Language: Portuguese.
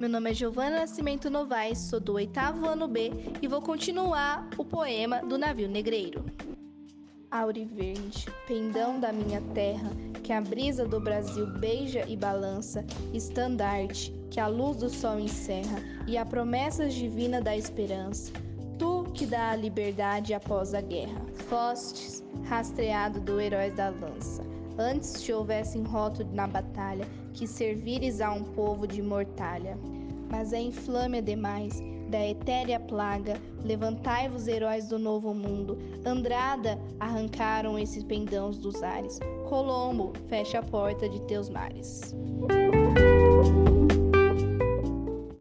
Meu nome é Giovana Nascimento Novaes, sou do oitavo ano B e vou continuar o poema do navio negreiro. Auriverde, pendão da minha terra, que a brisa do Brasil beija e balança, estandarte, que a luz do sol encerra, e a promessa divina da esperança. Tu que dá a liberdade após a guerra. Fostes, rastreado do heróis da lança. Antes te houvessem rótulo na batalha, que servires a um povo de mortalha. Mas é inflame demais, da etérea plaga, levantai-vos, heróis do novo mundo. Andrada arrancaram esses pendãos dos ares. Colombo, fecha a porta de teus mares.